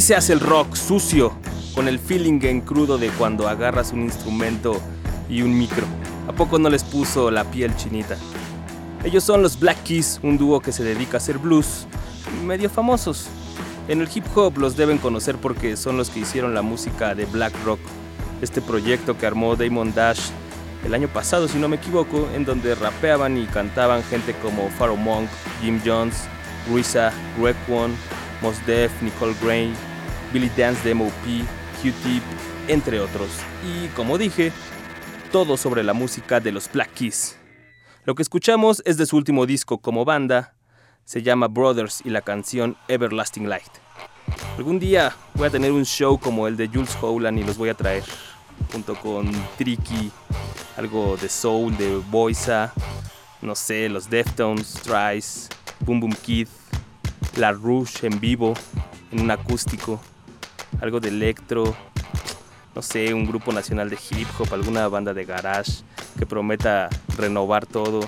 Se hace el rock sucio, con el feeling en crudo de cuando agarras un instrumento y un micro. ¿A poco no les puso la piel chinita? Ellos son los Black Keys, un dúo que se dedica a hacer blues, medio famosos. En el hip hop los deben conocer porque son los que hicieron la música de Black Rock, este proyecto que armó Damon Dash el año pasado, si no me equivoco, en donde rapeaban y cantaban gente como Pharaoh Monk, Jim Jones, Ruiza, Greg One, Mos Def, Nicole Gray, Billy Dance de MOP, Q-Tip, entre otros. Y como dije, todo sobre la música de los Black Keys. Lo que escuchamos es de su último disco como banda, se llama Brothers y la canción Everlasting Light. Algún día voy a tener un show como el de Jules Howland y los voy a traer, junto con Tricky, algo de soul, de Boisa, no sé, los Deftones, Trice, Boom Boom Kid, La Rouge en vivo, en un acústico algo de electro, no sé, un grupo nacional de hip hop, alguna banda de garage que prometa renovar todo.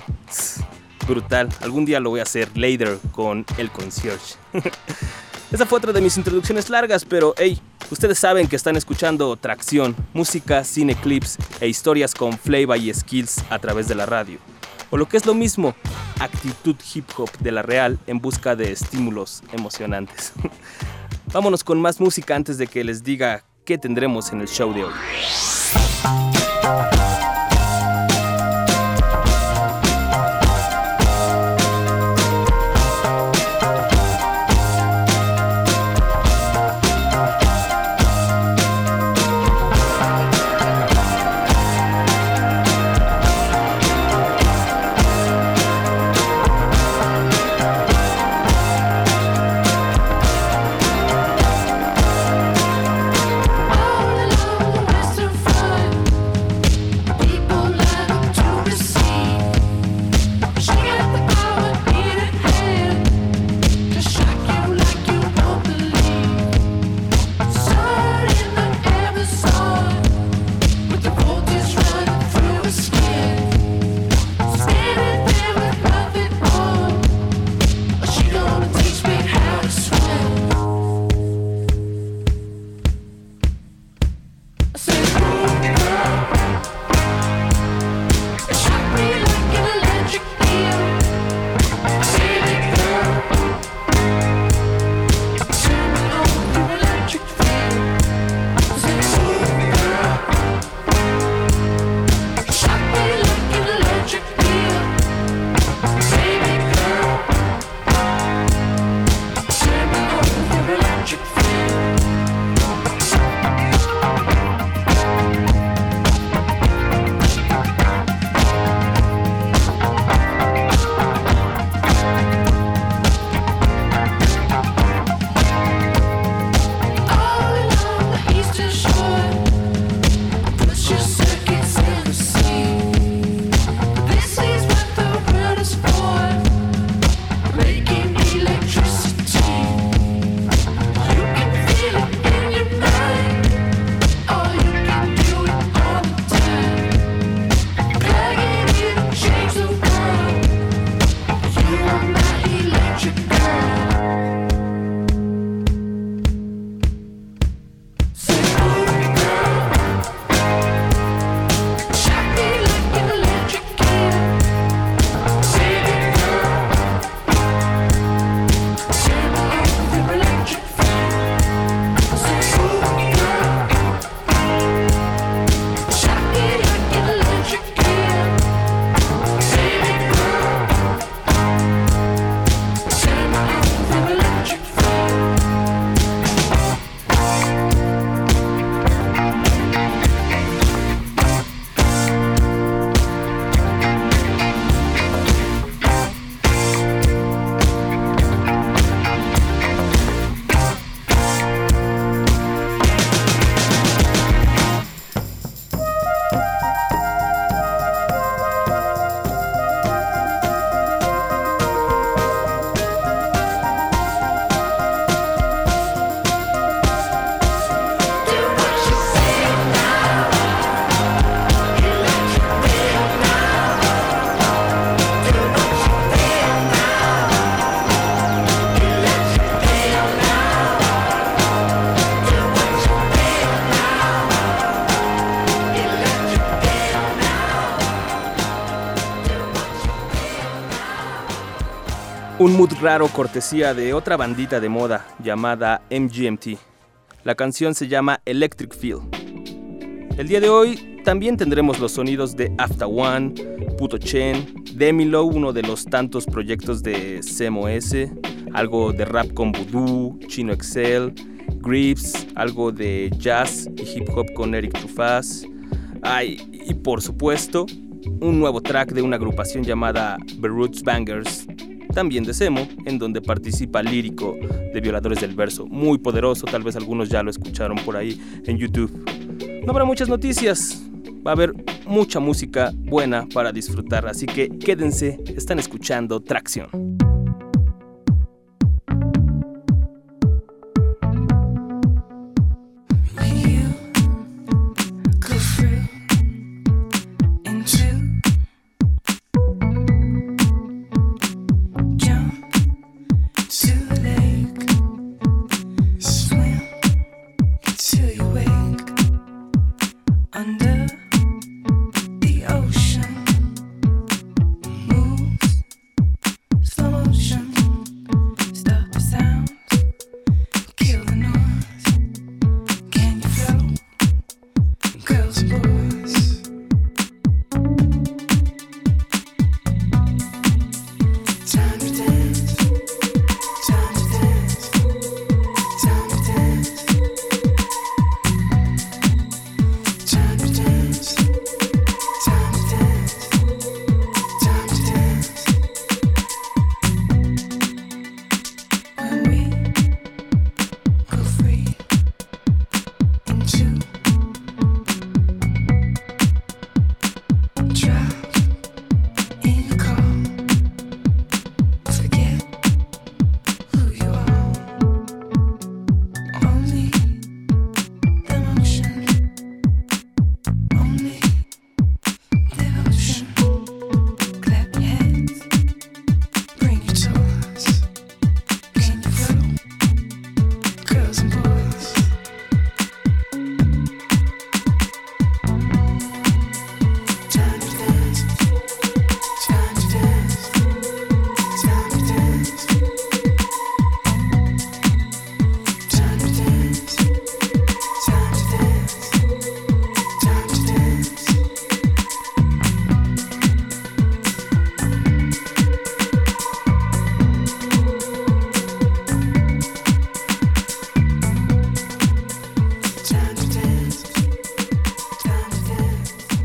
Brutal, algún día lo voy a hacer later con el concierge. Esa fue otra de mis introducciones largas, pero hey, ustedes saben que están escuchando Tracción, música, cine clips e historias con flavor y skills a través de la radio. O lo que es lo mismo, actitud hip hop de la real en busca de estímulos emocionantes. Vámonos con más música antes de que les diga qué tendremos en el show de hoy. Raro cortesía de otra bandita de moda llamada MGMT. La canción se llama Electric Feel. El día de hoy también tendremos los sonidos de After One, Puto Chen, Demilo, uno de los tantos proyectos de CMOS, algo de rap con Voodoo, Chino Excel, Grips, algo de jazz y hip hop con Eric Trufaz. Ay, y por supuesto, un nuevo track de una agrupación llamada Roots Bangers también de Semo, en donde participa lírico de Violadores del Verso, muy poderoso, tal vez algunos ya lo escucharon por ahí en YouTube. No habrá muchas noticias, va a haber mucha música buena para disfrutar, así que quédense, están escuchando Tracción.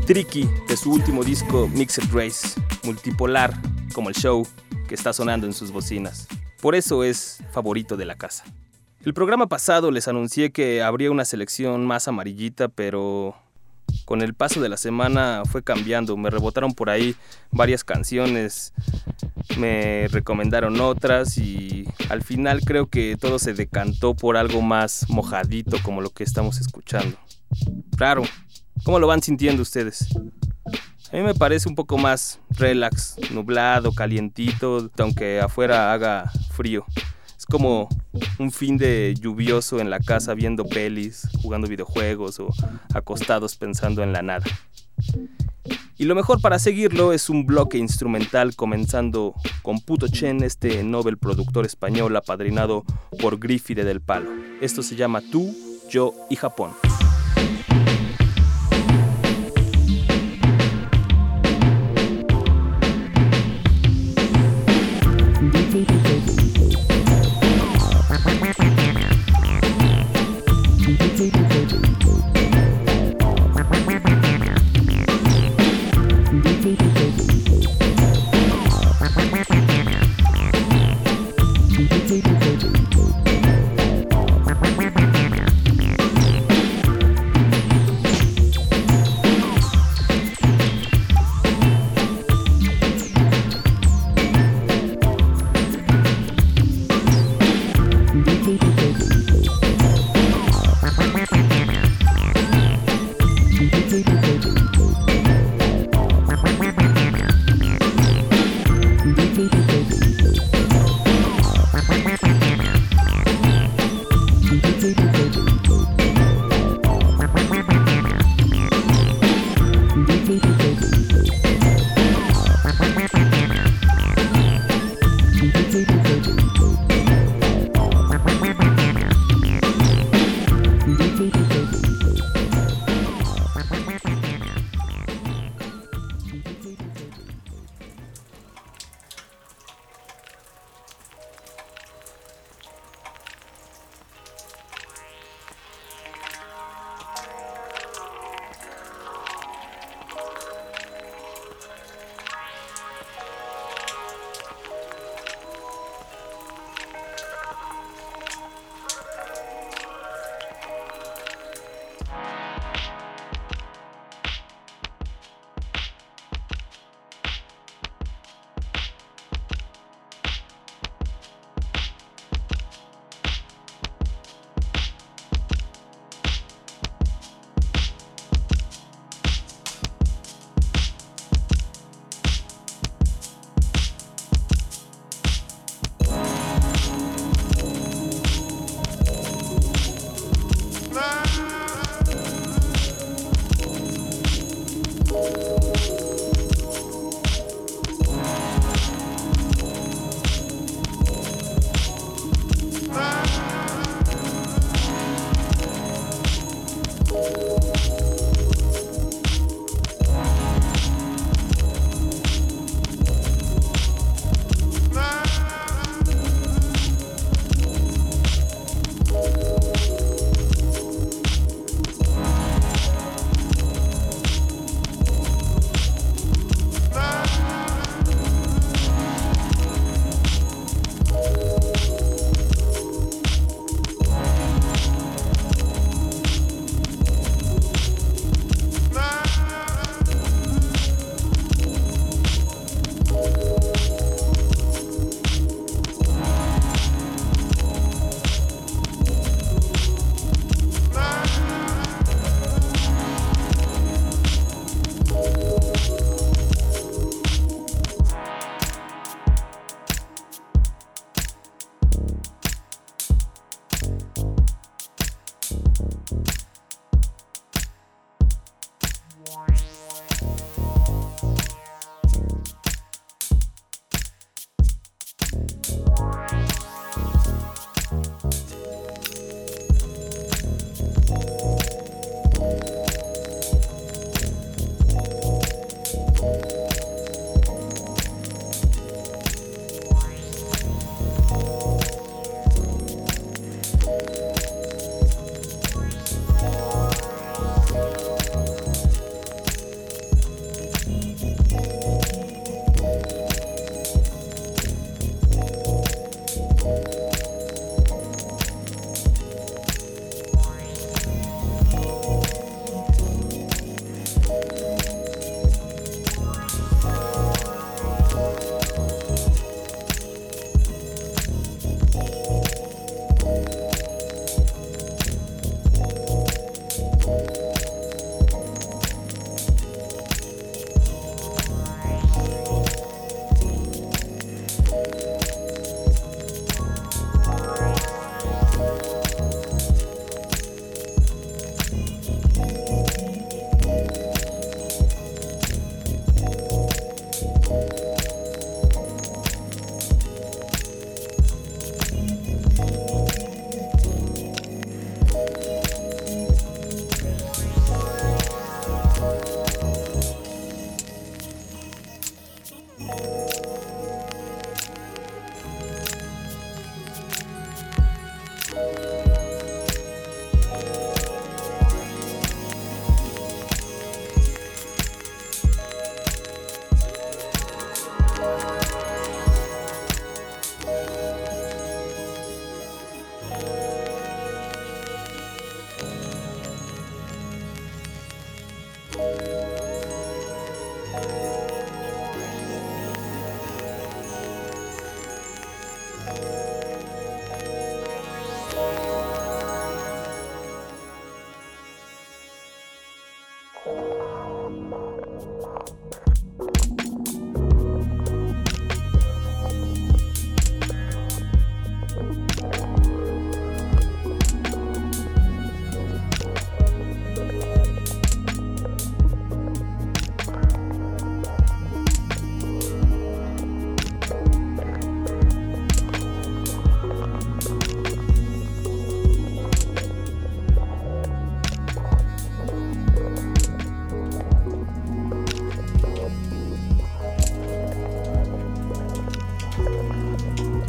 Tricky de su último disco Mixed Race, multipolar como el show que está sonando en sus bocinas. Por eso es favorito de la casa. El programa pasado les anuncié que habría una selección más amarillita, pero con el paso de la semana fue cambiando. Me rebotaron por ahí varias canciones, me recomendaron otras y al final creo que todo se decantó por algo más mojadito como lo que estamos escuchando. Claro, ¿Cómo lo van sintiendo ustedes? A mí me parece un poco más relax, nublado, calientito, aunque afuera haga frío. Es como un fin de lluvioso en la casa viendo pelis, jugando videojuegos o acostados pensando en la nada. Y lo mejor para seguirlo es un bloque instrumental comenzando con Puto Chen, este Nobel productor español apadrinado por Griffith del Palo. Esto se llama Tú, Yo y Japón.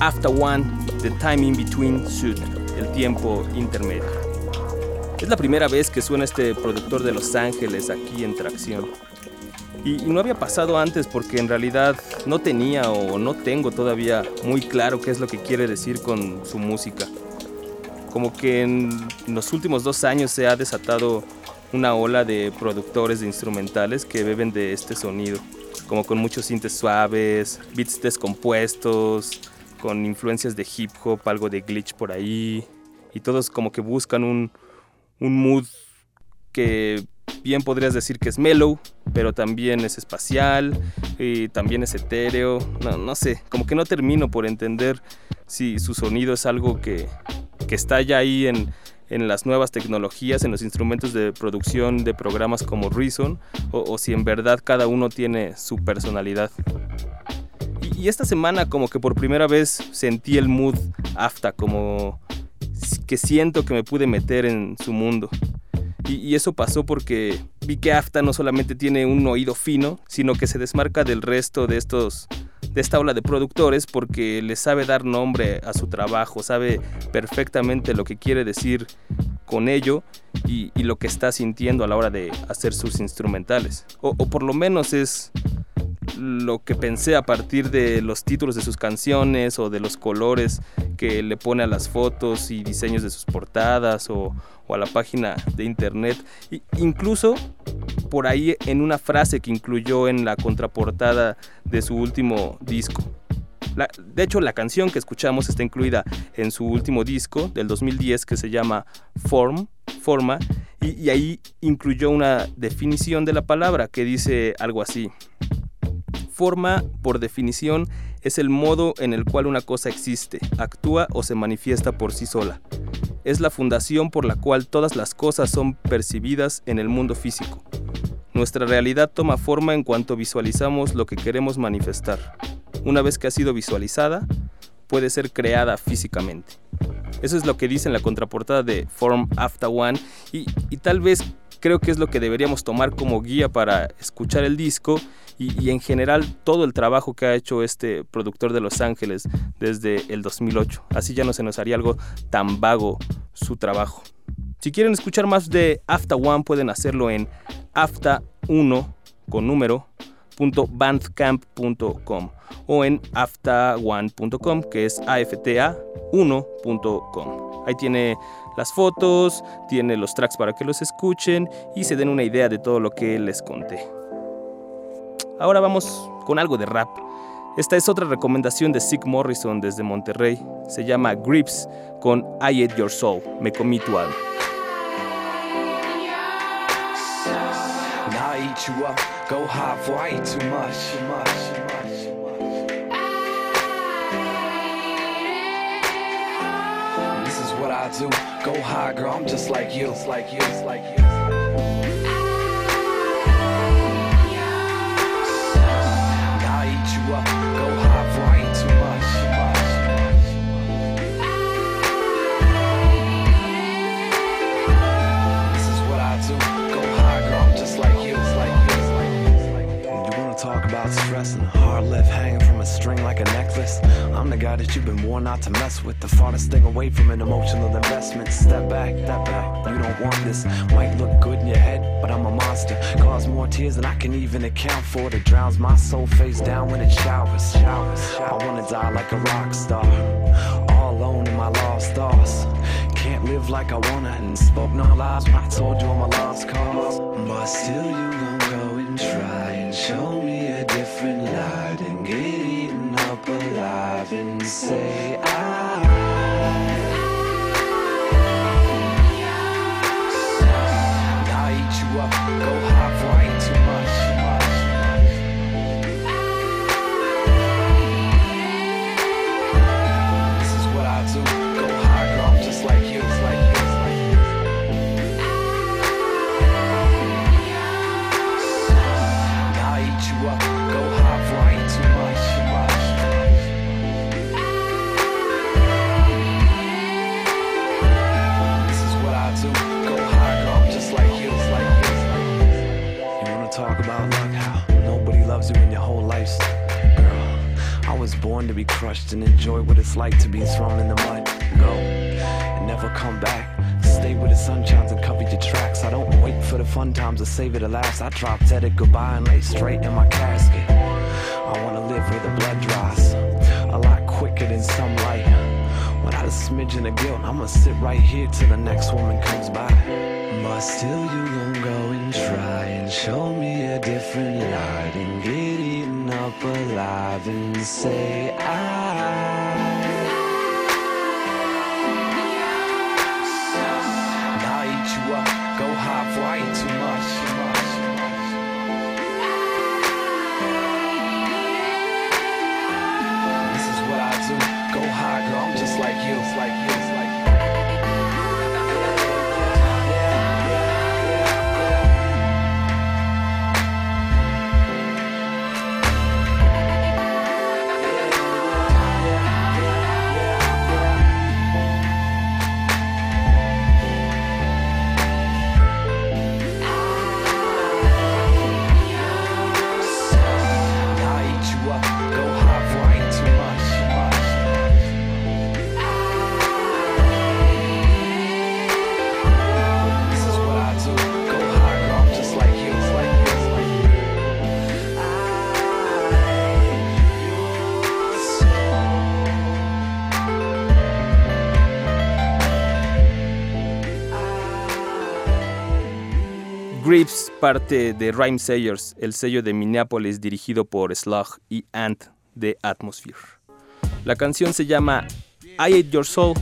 After One, The Time in Between Suit, el tiempo intermedio. Es la primera vez que suena este productor de Los Ángeles aquí en Tracción. Y, no había pasado antes porque en realidad no tenía o no tengo todavía muy claro qué es lo que quiere decir con su música. Como que en los últimos dos años se ha desatado una ola de productores de instrumentales que beben de este sonido, como con muchos sintes suaves, beats descompuestos, con influencias de hip hop, algo de glitch por ahí, y todos como que buscan un, un mood que bien podrías decir que es mellow, pero también es espacial y también es etéreo. No, no, sé, como que no termino por entender si su sonido es algo que, que está ya ahí en, en, las nuevas tecnologías, en los instrumentos de producción de programas como Reason, o, o si en verdad cada uno tiene su personalidad. Y, esta semana como que por primera vez sentí el mood AFTA, como que siento que me pude meter en su mundo. Y, eso pasó porque vi que AFTA no solamente tiene un oído fino, sino que se desmarca del resto de estos de esta ola de productores porque le sabe dar nombre a su trabajo, sabe perfectamente lo que quiere decir con ello y, lo que está sintiendo a la hora de hacer sus instrumentales. o por lo menos es lo que pensé a partir de los títulos de sus canciones o de los colores que le pone a las fotos y diseños de sus portadas o, a la página de internet. incluso por ahí en una frase que incluyó en la contraportada de su último disco. de hecho, la canción que escuchamos está incluida en su último disco del 2010 que se llama Form, Forma, y ahí incluyó una definición de la palabra que dice algo así. Forma, por definición, es el modo en el cual una cosa existe, actúa o se manifiesta por sí sola. Es la fundación por la cual todas las cosas son percibidas en el mundo físico. Nuestra realidad toma forma en cuanto visualizamos lo que queremos manifestar. Una vez que ha sido visualizada, puede ser creada físicamente. Eso es lo que dice en la contraportada de Form After One y, y tal vez creo que es lo que deberíamos tomar como guía para escuchar el disco y, en general todo el trabajo que ha hecho este productor de Los Ángeles desde el 2008. Así ya no se nos haría algo tan vago su trabajo. Si quieren escuchar más de Afta One pueden hacerlo en afta1 con número .bandcamp.com o en afta1.com que es afta1.com. Ahí tiene las fotos, tiene los tracks para que los escuchen y se den una idea de todo lo que les conté. Ahora vamos con algo de rap. Esta es otra recomendación de Sick Morrison desde Monterrey. Se llama Grips con I Ate Your Soul. Me comí tu alma. I do. Go high, girl, I'm just like you, like you, like you. With. The farthest thing away from an emotional investment. Step back, step back. You don't want this. Might look good in your head, but I'm a monster. Cause more tears than I can even account for. That drowns my soul face down when it showers. showers. I wanna die like a rock star. All alone in my lost thoughts. Can't live like I wanna and spoke no lies when I told you I'm a lost cause. But still you gon' go and try and show me a different light and get eaten up alive and say I. Wow. Born to be crushed and enjoy what it's like to be thrown in the mud. Go and never come back. Stay where the sun shines and cover your tracks. I don't wait for the fun times to save it to last. I drop dead at goodbye and lay straight in my casket. I wanna live where the blood dries a lot quicker than some light. Without a smidgen of guilt, I'ma sit right here till the next woman comes by. But still, you gon' go and try and show me a different light and get eaten up alive and say I. parte de Rhyme Sayers, el sello de Minneapolis dirigido por Slug y Ant de Atmosphere. La canción se llama I Ate Your Soul,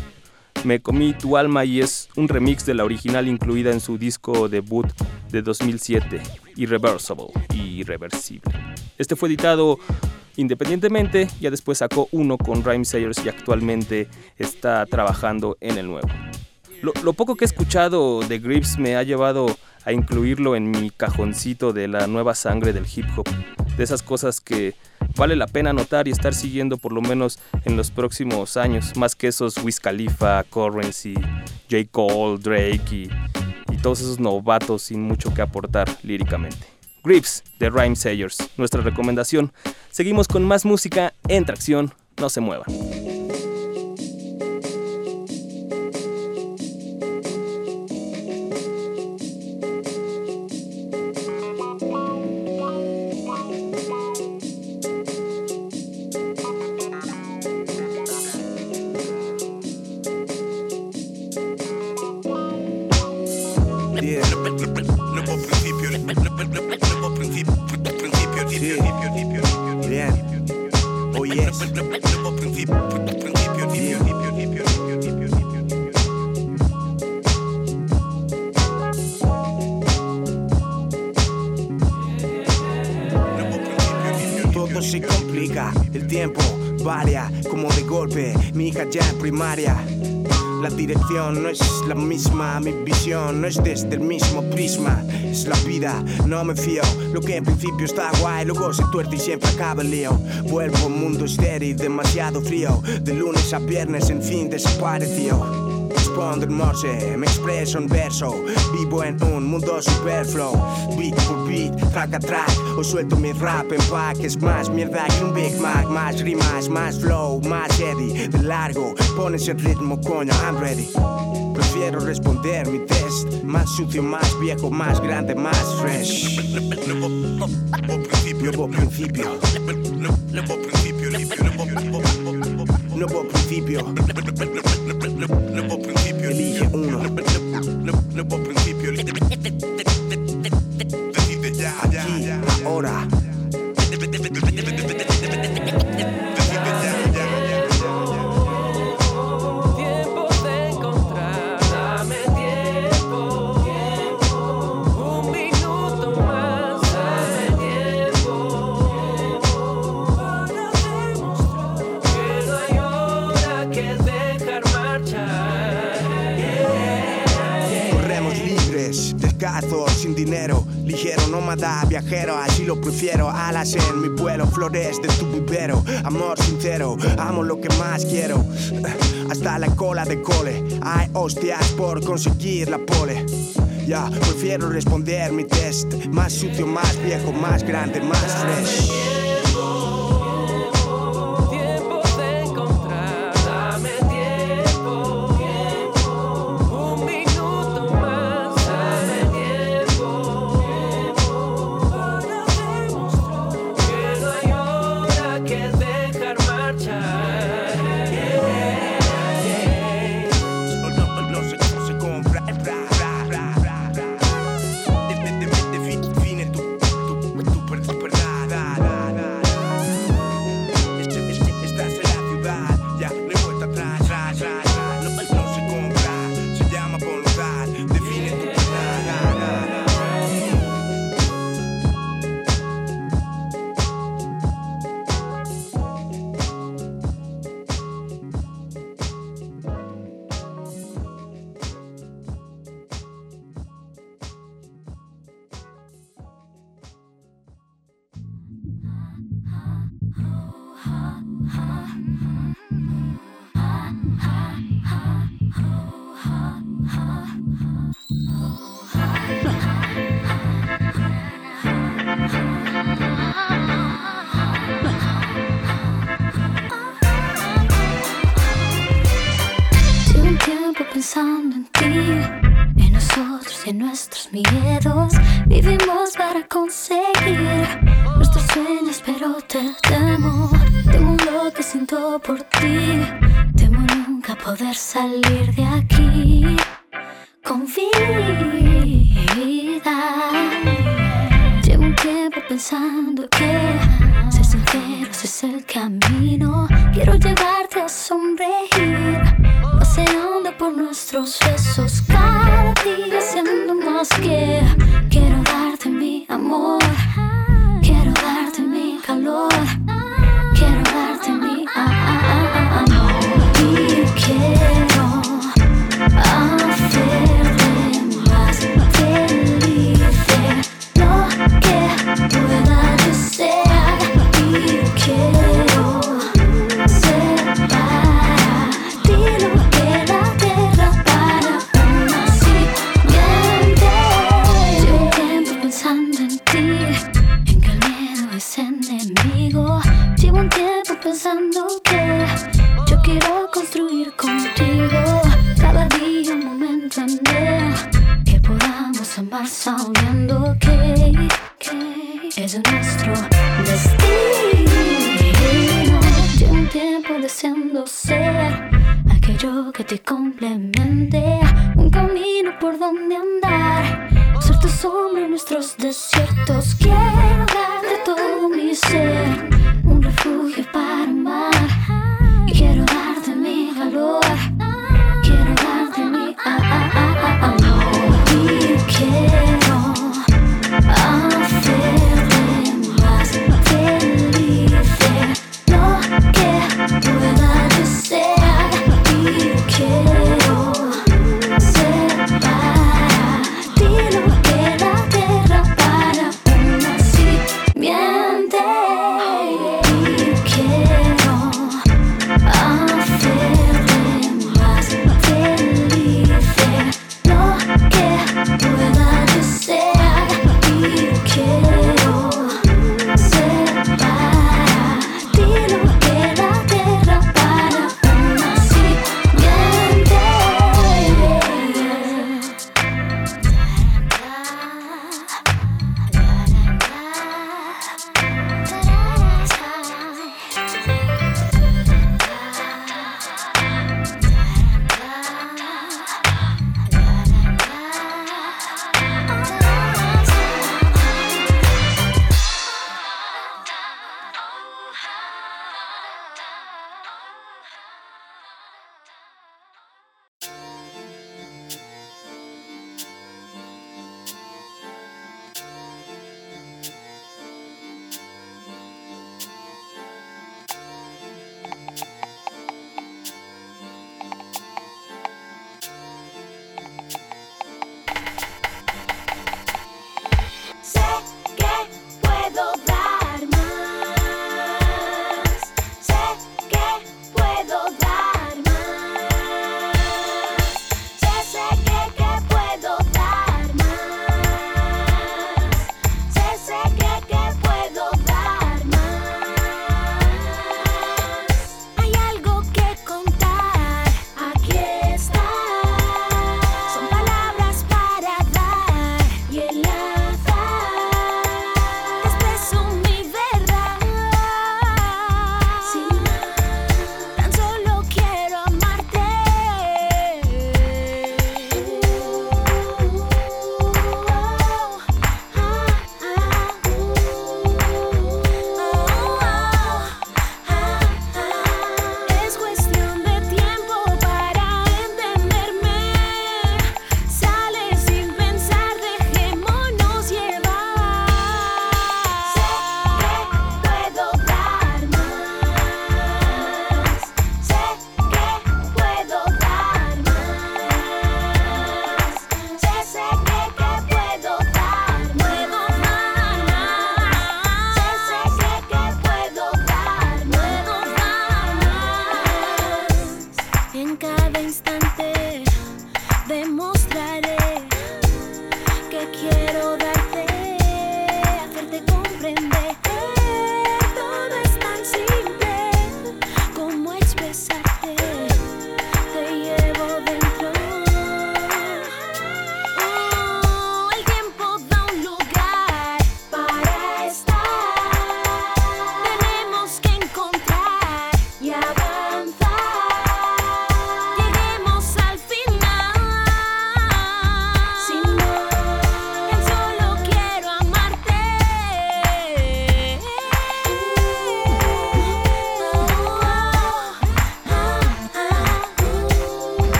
Me Comí Tu Alma y es un remix de la original incluida en su disco debut de 2007, Irreversible, Irreversible. Este fue editado independientemente, ya después sacó uno con Rhyme Sayers y actualmente está trabajando en el nuevo. Lo, lo poco que he escuchado de Grips me ha llevado a incluirlo en mi cajoncito de la nueva sangre del hip hop. De esas cosas que vale la pena notar y estar siguiendo por lo menos en los próximos años, más que esos Wiz Khalifa, Currency, J. Cole, Drake y, y todos esos novatos sin mucho que aportar líricamente. Grips de Rhyme Sayers, nuestra recomendación. Seguimos con más música en tracción, no se muevan. No es la misma, mi visión no es desde el mismo prisma. Es la vida, no me fío. Lo que en principio está guay, luego se tuerce y siempre acaba el lío. Vuelvo a un mundo estéril, demasiado frío. De lunes a viernes, en fin, desapareció. Morse, me expreso en verso. Vivo en un mundo superfluo. Beat por beat, track a track. O suelto mi rap en pack. Es más mierda que un Big Mac. Más rimas, más flow, más heavy. De largo, pones el ritmo, coño, I'm ready. Prefiero responder mi test. Más sucio, más viejo, más grande, más fresh. nuevo principio, Nuevo principio, nuevo principio, nuevo principio, así lo prefiero. Alas en mi vuelo, flores de tu vivero. Amor sincero, amo lo que más quiero. Hasta la cola de cole, hay hostias por conseguir la pole. Ya, yeah, prefiero responder mi test. Más sucio, más viejo, más grande, más fresh. vivimos para conseguir nuestros sueños, pero te temo. Temo lo que siento por ti. Temo nunca poder salir de aquí con vida. Llevo un tiempo pensando que ser sincero es el camino. Quiero llevarte a sonreír, paseando por nuestros besos Pensando que Yo quiero construir contigo cada día un momento en que podamos amar sabiendo que.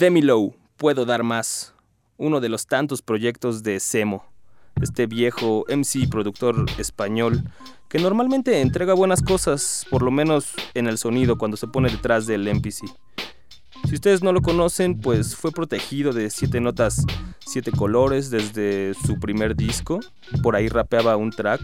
Demilow, Puedo Dar Más, uno de los tantos proyectos de Semo, este viejo MC productor español que normalmente entrega buenas cosas, por lo menos en el sonido cuando se pone detrás del MPC. Si ustedes no lo conocen, pues fue protegido de siete notas, siete colores desde su primer disco. Por ahí rapeaba un track,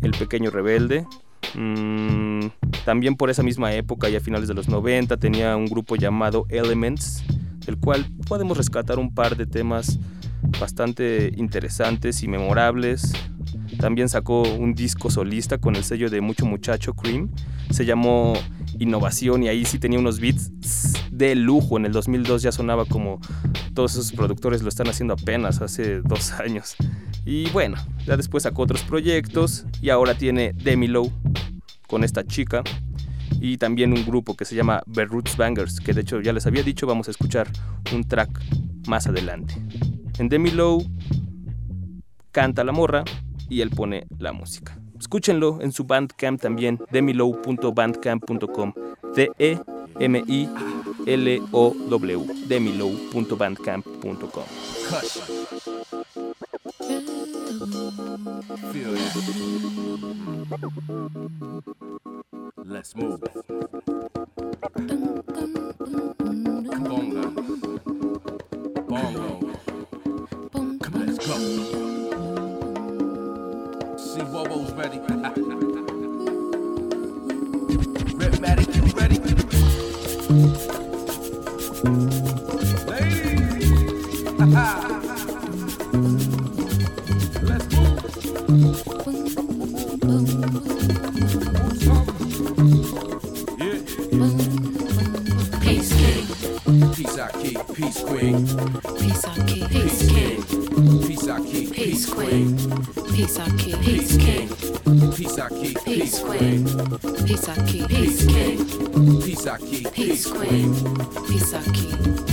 El Pequeño Rebelde. Mm, también por esa misma época y a finales de los 90 tenía un grupo llamado Elements, del cual podemos rescatar un par de temas bastante interesantes y memorables. También sacó un disco solista con el sello de Mucho Muchacho Cream. Se llamó Innovación y ahí sí tenía unos beats de lujo. En el 2002 ya sonaba como todos esos productores lo están haciendo apenas hace dos años. Y bueno, ya después sacó otros proyectos y ahora tiene Demilow con esta chica y también un grupo que se llama The Roots Bangers, que de hecho ya les había dicho, vamos a escuchar un track más adelante. En Demilow canta la morra y él pone la música. Escúchenlo en su Bandcamp también, demilow.bandcamp.com. D-E-M-I-L-O-W. demilow.bandcamp.com. Feel it. Let's move. Bongo. Bongo. Let's go. See Wobo's ready. Rhythmatic, you ready? Ladies. queen, peace I keep, peace king, peace I keep, peace queen, peace I keep, peace king, peace I keep, peace peace queen, queen, peace I keep, peace king, peace I keep, peace queen, peace I keep.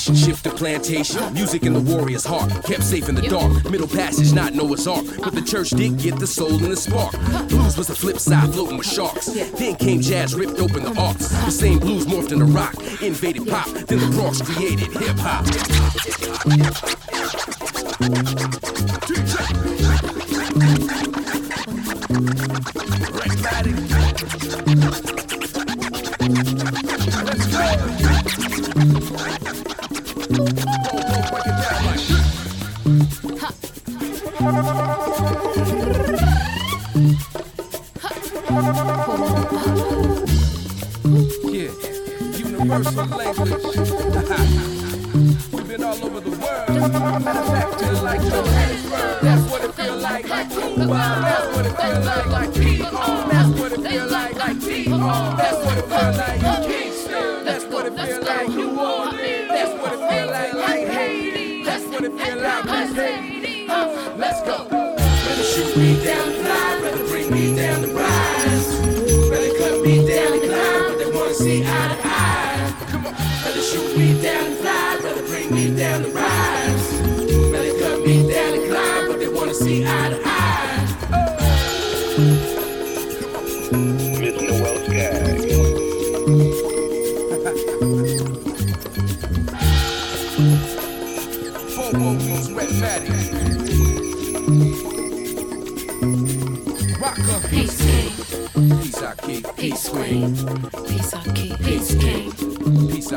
Nation, shift to plantation. Music in the warrior's heart, kept safe in the dark. Middle passage, not Noah's Ark. But the church did get the soul and the spark. Blues was the flip side, floating with sharks. Then came jazz, ripped open the arcs. The same blues morphed into rock, invaded pop. Then the Bronx created hip hop.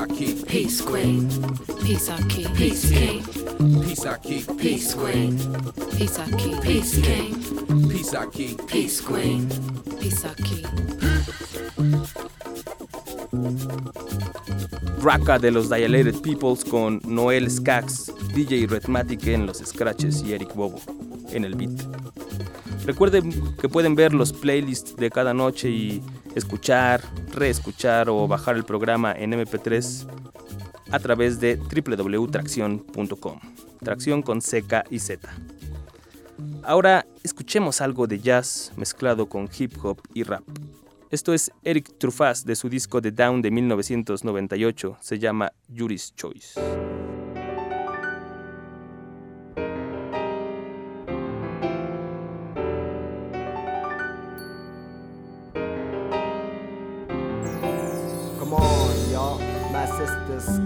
Peace I keep. peace queen, peace I keep, peace king, Peace I keep. peace queen, peace I keep, peace king, Peace I keep. peace queen, peace I keep. Raka de los Dilated Peoples con Noel Skax, DJ Redmatic en los scratches y Eric Bobo en el beat. Recuerden que pueden ver los playlists de cada noche y escuchar, reescuchar o bajar el programa en MP3 a través de www.tracción.com. Tracción con CK y Z. Ahora escuchemos algo de jazz mezclado con hip hop y rap. Esto es Eric Truffaz de su disco The Down de 1998, se llama Yuri's Choice.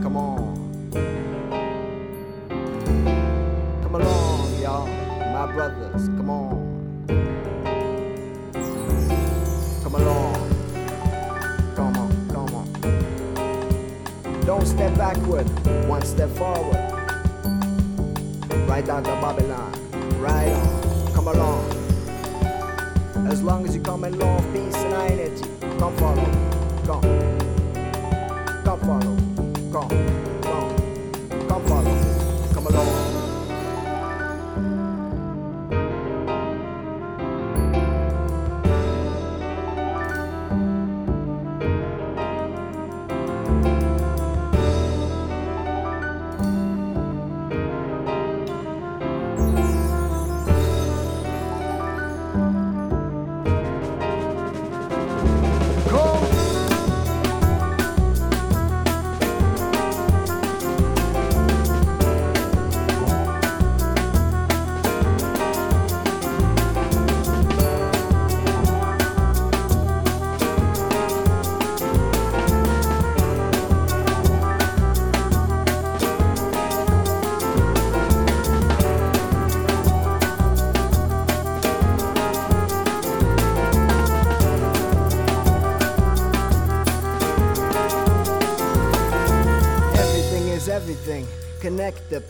Come on. Come along, y'all, my brothers, come on. Come along, come on, come on. Don't step backward, one step forward. Right down to Babylon, right on, come along. As long as you come in love, peace, and unity, come follow, come. Come follow, gmail.com.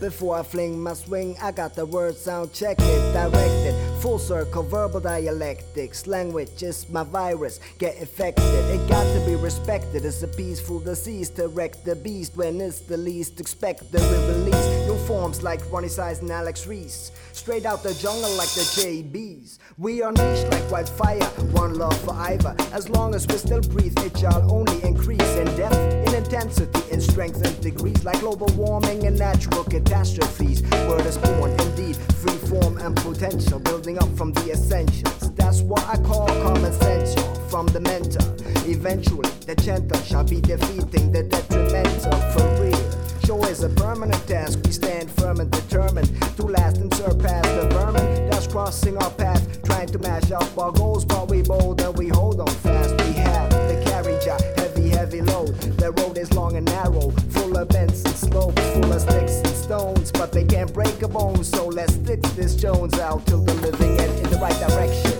before I fling my swing. I got the word sound check it, directed. Full circle, verbal dialectics. Language is my virus. Get infected. It got to be respected. It's a peaceful disease to wreck the beast when it's the least expected. We release new forms like Ronnie Size and Alex Reese. Straight out the jungle like the JBs. We unleash like wildfire. One love for Ivor. As long as we still breathe, it shall only increase in depth, in intensity, in strength and degrees. Like global warming and natural catastrophes. Word is born, indeed, free form and potential. Building up from the essentials. That's what I call common sense. From the mental. Eventually, the gentle shall be defeating the detrimental for real. Show is a permanent task. We stand firm and determined to last and surpass the vermin that's crossing our path, trying to mash up our goals. But we bold and we hold on fast. We have the carriage, a heavy, heavy load. The road is long and narrow, full of bends and slopes, full of sticks and stones. But they can't break so let's stick this Jones out till the living end in the right direction.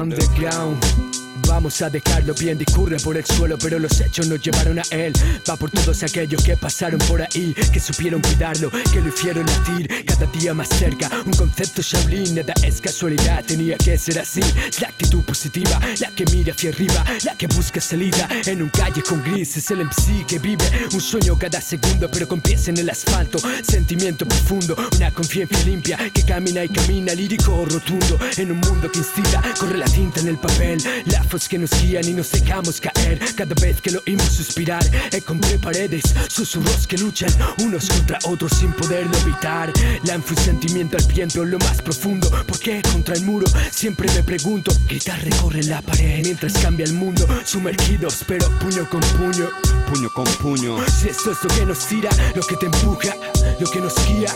Underground. Vamos a dejarlo bien, discurre por el suelo, pero los hechos nos llevaron a él. Va por todos aquellos que pasaron por ahí, que supieron cuidarlo, que lo hicieron latir cada día más cerca. Un concepto Shaolin, nada es casualidad, tenía que ser así. La actitud positiva, la que mira hacia arriba, la que busca salida en un calle con gris. Es el MC que vive un sueño cada segundo, pero con pies en el asfalto. Sentimiento profundo, una conciencia limpia que camina y camina, lírico rotundo. En un mundo que instila, corre la tinta en el papel. La que nos guían y nos dejamos caer cada vez que lo oímos suspirar. Encontré paredes, susurros que luchan unos contra otros sin poderlo evitar. Lanzo un sentimiento al viento en lo más profundo. ¿Por qué contra el muro? Siempre me pregunto. Gritar recorre la pared mientras cambia el mundo. Sumergidos, pero puño con puño. Puño con puño. Si esto es lo que nos tira, lo que te empuja, lo que nos guía.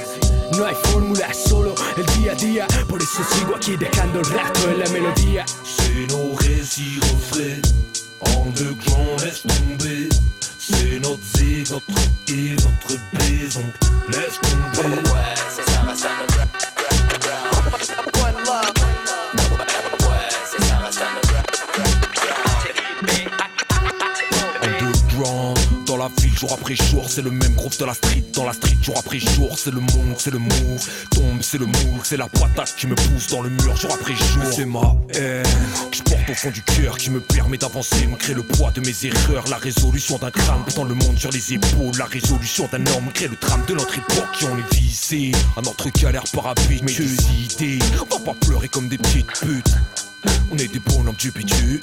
No hay fórmula, solo el día a día. Por eso sigo aquí dejando el rastro en la melodía. C'est nos récits refraits. Underground, laisse tomber. C'est notre zig, notre et notre baison. Laisse tomber. Ouais, c'est ça, reste One jour après jour, c'est le même groupe de la street. Dans la street jour après jour, c'est le monde, c'est le move. Tombe, c'est le moule, c'est la patate qui me pousse dans le mur jour après jour. C'est ma haine que je porte au fond du cœur qui me permet d'avancer, malgré le poids de mes erreurs. La résolution d'un crâne dans le monde sur les épaules. La résolution d'un homme crée le drame de notre époque qui on est vissé. À notre galère par habit, mais idées. On va pas pleurer comme des petites putes. On est des bonhommes du bitume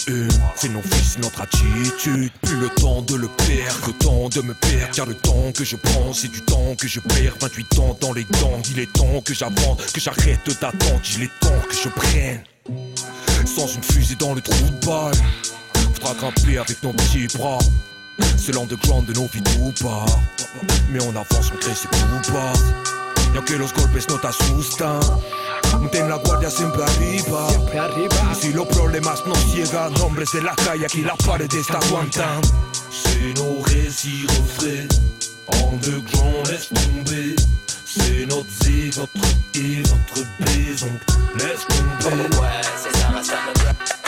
C'est nos fils, notre attitude. Plus le temps de le perdre, le temps de me perdre. Car le temps que je prends, c'est du temps que je perds. 28 ans dans les dents, il est temps que j'avance Que j'arrête d'attendre, il est temps que je prenne. Sans une fusée dans le trou de balle. Faudra grimper avec nos petits bras. C'est l'underground de nos vies tout bas. Mais on avance, on crée ses tout bas Y aunque los golpes no te asustan Mantén la guardia siempre arriba. Y si los problemas nos llegan, hombres de la calle, aquí la pared está aguantan. C'est nos récits refraits. Underground, laisse tomber. C'est notre zig, notre et notre baison. Laisse tomber. Ouais, c'est ça, reste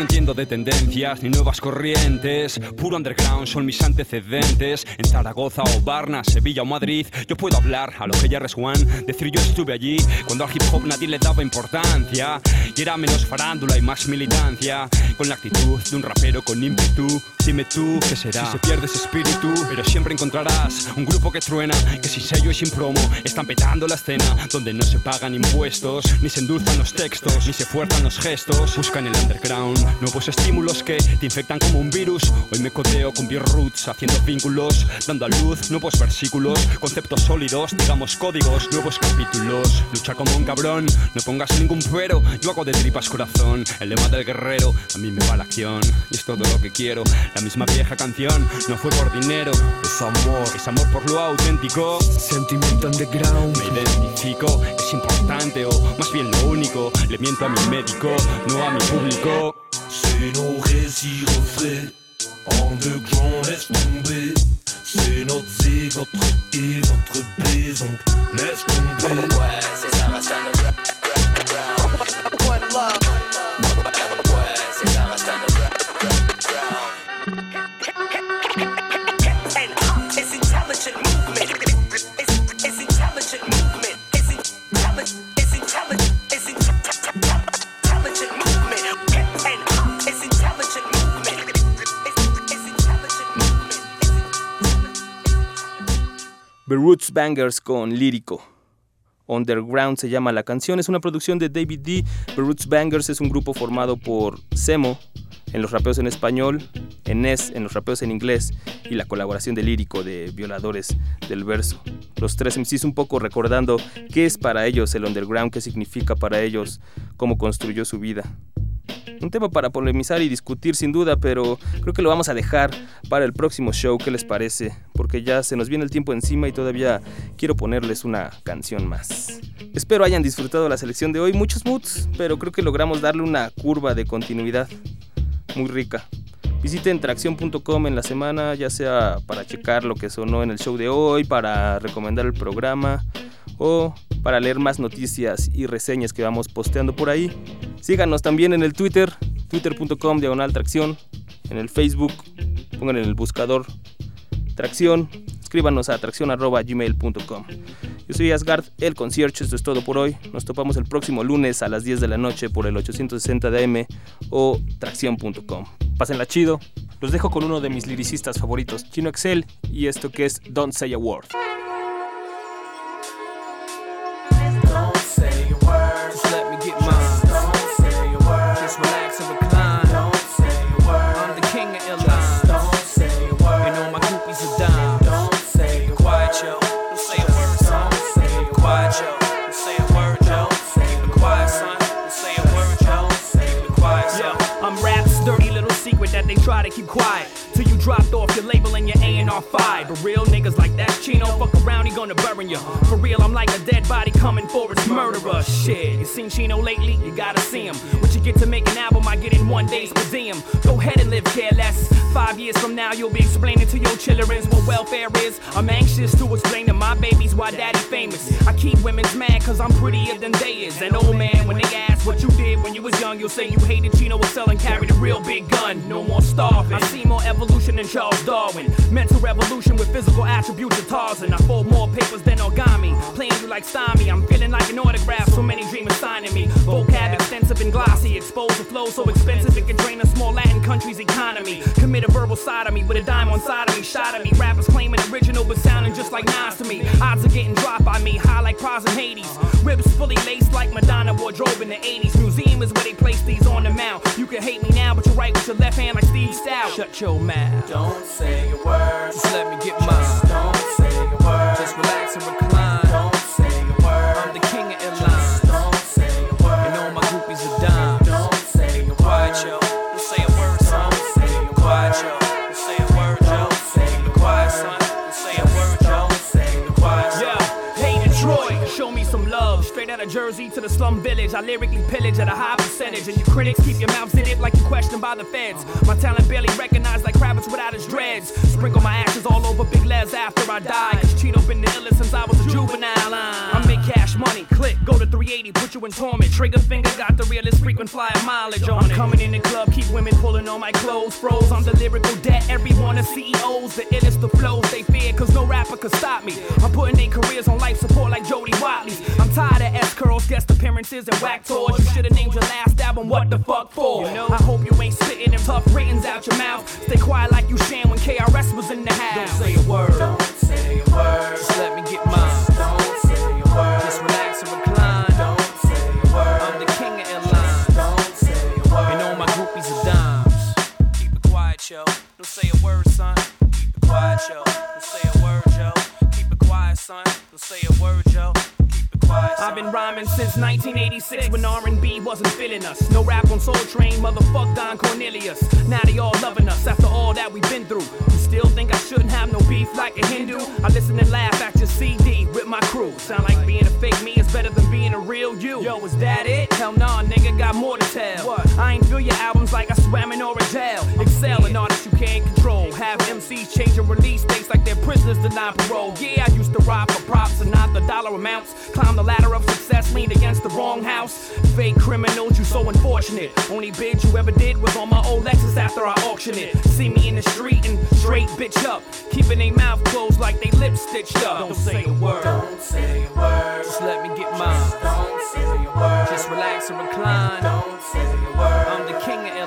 no entiendo de tendencias ni nuevas corrientes. Puro underground son mis antecedentes. En Zaragoza o Varna, Sevilla o Madrid, yo puedo hablar a lo que ya One. Decir yo estuve allí cuando al hip hop nadie le daba importancia. Y era menos farándula y más militancia. Con la actitud de un rapero con ímpetu. Dime tú qué será si se pierde ese espíritu. Pero siempre encontrarás un grupo que truena, que sin sello y sin promo están petando la escena. Donde no se pagan impuestos, ni se endulzan los textos, ni se fuerzan los gestos. Buscan el underground nuevos estímulos que te infectan como un virus. Hoy me codeo con Beer Roots, haciendo vínculos, dando a luz nuevos versículos, conceptos sólidos, digamos códigos, nuevos capítulos. Lucha como un cabrón, no pongas ningún pero. Yo hago de tripas corazón, el lema del guerrero. A mí me va la acción y es todo lo que quiero. La misma vieja canción, no fue por dinero, es amor, es amor por lo auténtico. Sentimiento underground. Me identifico, es importante o más bien lo único. Le miento a mi médico, no a mi público. C'est nos récits refraits. Underground, laisse tomber. C'est notre zig, notre et notre baison. Laisse tomber. Ouais, c'est ça, reste The Roots Bangers con Lírico. Underground se llama la canción, es una producción de David D. The Roots Bangers es un grupo formado por Semo en los rapeos en español, Enes en los rapeos en inglés y la colaboración de Lírico de Violadores del Verso. Los tres MCs un poco recordando qué es para ellos el underground, qué significa para ellos, cómo construyó su vida. Un tema para polemizar y discutir sin duda, pero creo que lo vamos a dejar para el próximo show, ¿qué les parece? Porque ya se nos viene el tiempo encima y todavía quiero ponerles una canción más. Espero hayan disfrutado la selección de hoy, muchos moods, pero creo que logramos darle una curva de continuidad muy rica. Visiten tracción.com en la semana, ya sea para checar lo que sonó en el show de hoy, para recomendar el programa o para leer más noticias y reseñas que vamos posteando por ahí. Síganos también en el Twitter, twitter.com diagonal tracción, en el Facebook, pongan en el buscador tracción, escríbanos a tracción.gmail.com. Yo soy Asgard, el concierto, esto es todo por hoy. Nos topamos el próximo lunes a las 10 de la noche por el 860 de AM o tracción.com. Pásenla chido. Los dejo con uno de mis liricistas favoritos, Chino Excel, y esto que es Don't Say a Word. Try to keep quiet. Till you dropped off your label and your A&R 5 But real niggas like that Chino, fuck around, he gonna burn you. For real, I'm like a dead body coming for its murderer. Shit, you seen Chino lately? You gotta see him. What you get to make an album, I get in one day's museum. Go ahead and live careless. Five years from now, you'll be explaining to your children what welfare is. I'm anxious to explain to my babies why daddy famous. I keep women's mad cause I'm prettier than they is. And old man, when they ask what you did when you was young, you'll say you hated Chino was selling, carried a real big gun. No more starving. I see more evolution than Charles Darwin. Mental revolution with physical attributes of Tarzan. I fold more papers than origami. Playing you like Stymie. I'm feeling like an autograph. So many dreamers signing me. Vocab extensive and glossy. Exposed to flow so expensive it can drain a small Latin country's economy. Commit a verbal sodomy with a dime on side of me. Shot at me. Rappers claiming original but sounding just like Nas to me. Odds are getting dropped by me. High like pros in Hades. Ribs fully laced like Madonna wardrobe in the 80s. Museum is where they place these on the mount. You can hate me now, but you write with your left hand like Steve Stout. Shut your mouth. Don't say a word. Just let me get mine. Slum village, I lyrically pillage at a high percentage. And you critics keep your mouths in it like you questioned by the feds. My talent barely recognized like Kravitz without his dreads. Sprinkle my ashes all over Big Les after I die. Cause Chino been the illest since I was a juvenile. I make cash money, click, go to 380, put you in torment. Trigger finger got the realest frequent flyer mileage on it. Coming in the club, keep women pulling on my clothes. Froze on the lyrical debt, everyone is CEOs. The illest the flows they fear, cause no rapper could stop me. I'm putting their careers on life support like Jody Watley's. I'm tired of S curls, guest appearances, and whack tours. You should've named your last album What the Fuck For. You know, I hope you ain't spitting them tough ratings out your mouth. Stay quiet like you Shan when KRS was in the house. Don't say a word. Don't say a word. Just let me get mine. Just relax and recline. Don't say a word. I'm the king of airlines. Don't say a word. And all my groupies are dimes. Keep it quiet, yo. Don't say a word, son. Keep it quiet, yo. Don't say a word, yo. Keep it quiet, son. Don't say a word, yo. I've been rhyming since 1986 when R&B wasn't feeling us. No rap on Soul Train, motherfuck Don Cornelius. Now they all loving us after all that we've been through. You still think I shouldn't have no beef like a Hindu? I listen and laugh at your CD with my crew. Sound like being a fake me is better than real you. Yo, is that it? Hell nah, nigga, got more to tell. What? I ain't feel your albums like I swam in Orangel. Excel in artists you can't control. Have MCs changing release dates like they're prisoners denied parole. Yeah, I used to rob for props and not the dollar amounts. Climb the ladder of success, lean against the wrong house. Fake criminals, you so unfortunate. Only bid you ever did was on my old Lexus after I auctioned it. See me in the street and straight bitch up. Keeping their mouth closed like they lips stitched up. Don't say a word. Don't say a word. Just let me get mine. Don't say a word. Just relax and recline. Don't say a word. I'm the king of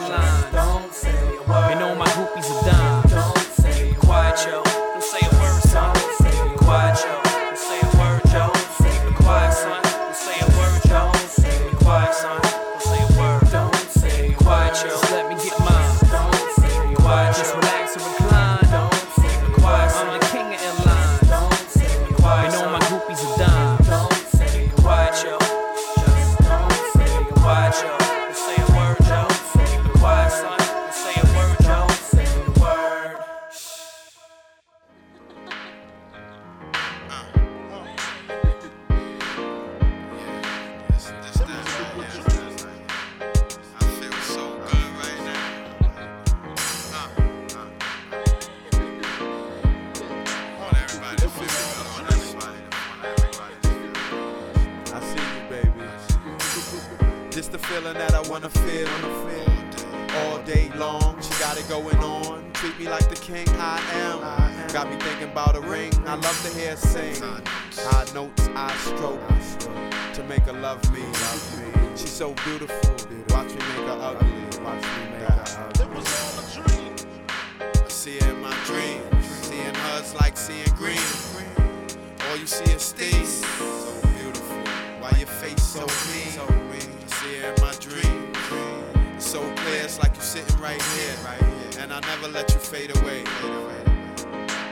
never let you fade away.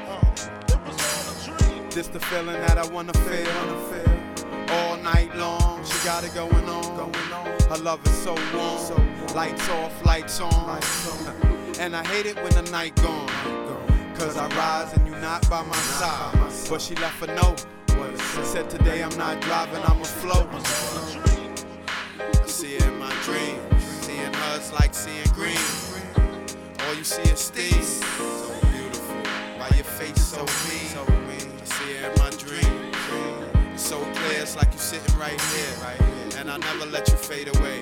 Uh. This the feeling that I wanna feel. All night long, she got it going on. Her love is so warm. Lights off, lights on. And I hate it when the night gone. Cause I rise and you not by my side. But she left a note. Said today I'm not driving, I'm afloat. I see her in my dreams. Seeing her's like seeing green. You see is Steve. So beautiful. Why your face so mean? I see her in my dreams. It's so clear, it's like you're sitting right here. And I never let you fade away.